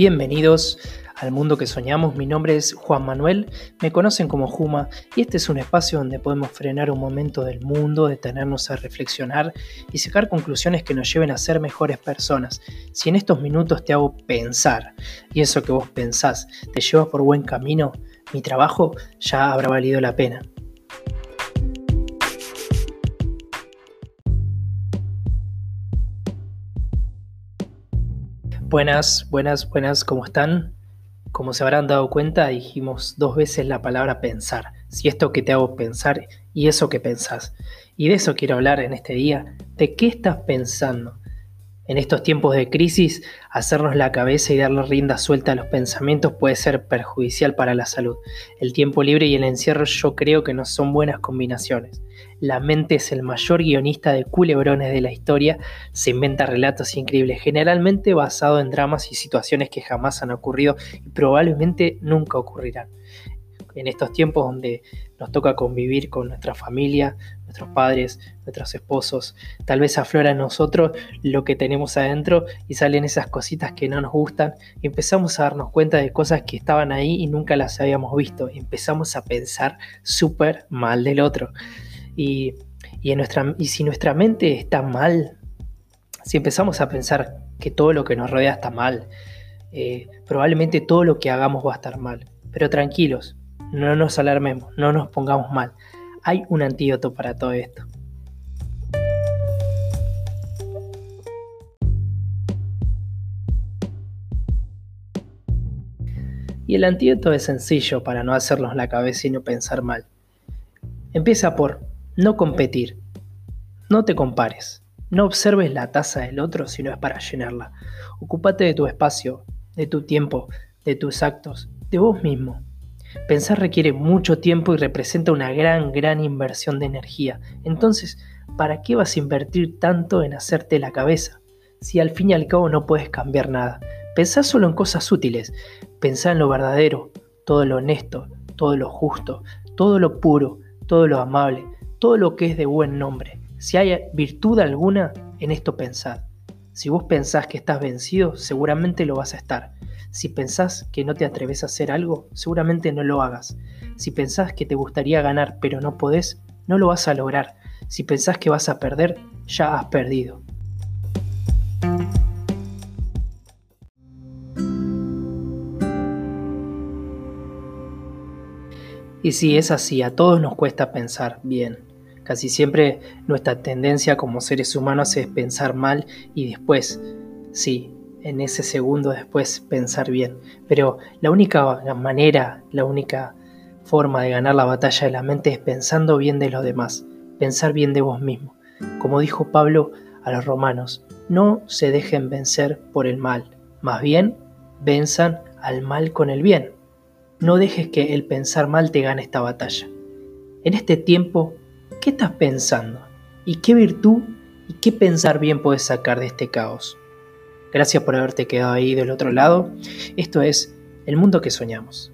Bienvenidos al mundo que soñamos. Mi nombre es Juan Manuel, me conocen como Juma y este es un espacio donde podemos frenar un momento del mundo, detenernos a reflexionar y sacar conclusiones que nos lleven a ser mejores personas. Si en estos minutos te hago pensar y eso que vos pensás te lleva por buen camino, mi trabajo ya habrá valido la pena. Buenas, buenas, buenas, ¿cómo están? Como se habrán dado cuenta, dijimos dos veces la palabra pensar. Si esto que te hago pensar y eso que pensás. Y de eso quiero hablar en este día. ¿De qué estás pensando? En estos tiempos de crisis, hacernos la cabeza y darle rienda suelta a los pensamientos puede ser perjudicial para la salud. El tiempo libre y el encierro yo creo que no son buenas combinaciones. La mente es el mayor guionista de culebrones de la historia, se inventa relatos increíbles, generalmente basados en dramas y situaciones que jamás han ocurrido y probablemente nunca ocurrirán en estos tiempos donde nos toca convivir con nuestra familia, nuestros padres, nuestros esposos, tal vez aflora en nosotros lo que tenemos adentro y salen esas cositas que no nos gustan y empezamos a darnos cuenta de cosas que estaban ahí y nunca las habíamos visto. empezamos a pensar súper mal del otro. Y, en nuestra, y si nuestra mente está mal, si empezamos a pensar que todo lo que nos rodea está mal, eh, probablemente todo lo que hagamos va a estar mal. Pero tranquilos, no nos alarmemos, no nos pongamos mal. Hay un antídoto para todo esto. Y el antídoto es sencillo para no hacernos la cabeza y no pensar mal. Empieza por no competir. No te compares. No observes la taza del otro si no es para llenarla. Ocúpate de tu espacio, de tu tiempo, de tus actos, de vos mismo. Pensar requiere mucho tiempo y representa una gran, gran inversión de energía. Entonces, ¿para qué vas a invertir tanto en hacerte la cabeza? Si al fin y al cabo no puedes cambiar nada. Pensá solo en cosas útiles. Pensá en lo verdadero, todo lo honesto, todo lo justo, todo lo puro, todo lo amable, todo lo que es de buen nombre. Si hay virtud alguna, en esto pensad. Si vos pensás que estás vencido, seguramente lo vas a estar. Si pensás que no te atreves a hacer algo, seguramente no lo hagas. Si pensás que te gustaría ganar pero no podés, no lo vas a lograr. Si pensás que vas a perder, ya has perdido. Y si es así, a todos nos cuesta pensar bien. Casi siempre nuestra tendencia como seres humanos es pensar mal y después, sí, en ese segundo después pensar bien. Pero la única manera, la única forma de ganar la batalla de la mente es pensando bien de los demás, pensar bien de vos mismo. Como dijo Pablo a los romanos, no se dejen vencer por el mal, más bien venzan al mal con el bien. No dejes que el pensar mal te gane esta batalla. En este tiempo, ¿qué estás pensando? ¿Y qué virtud y qué pensar bien puedes sacar de este caos? Gracias por haberte quedado ahí del otro lado. Esto es El Mundo que Soñamos.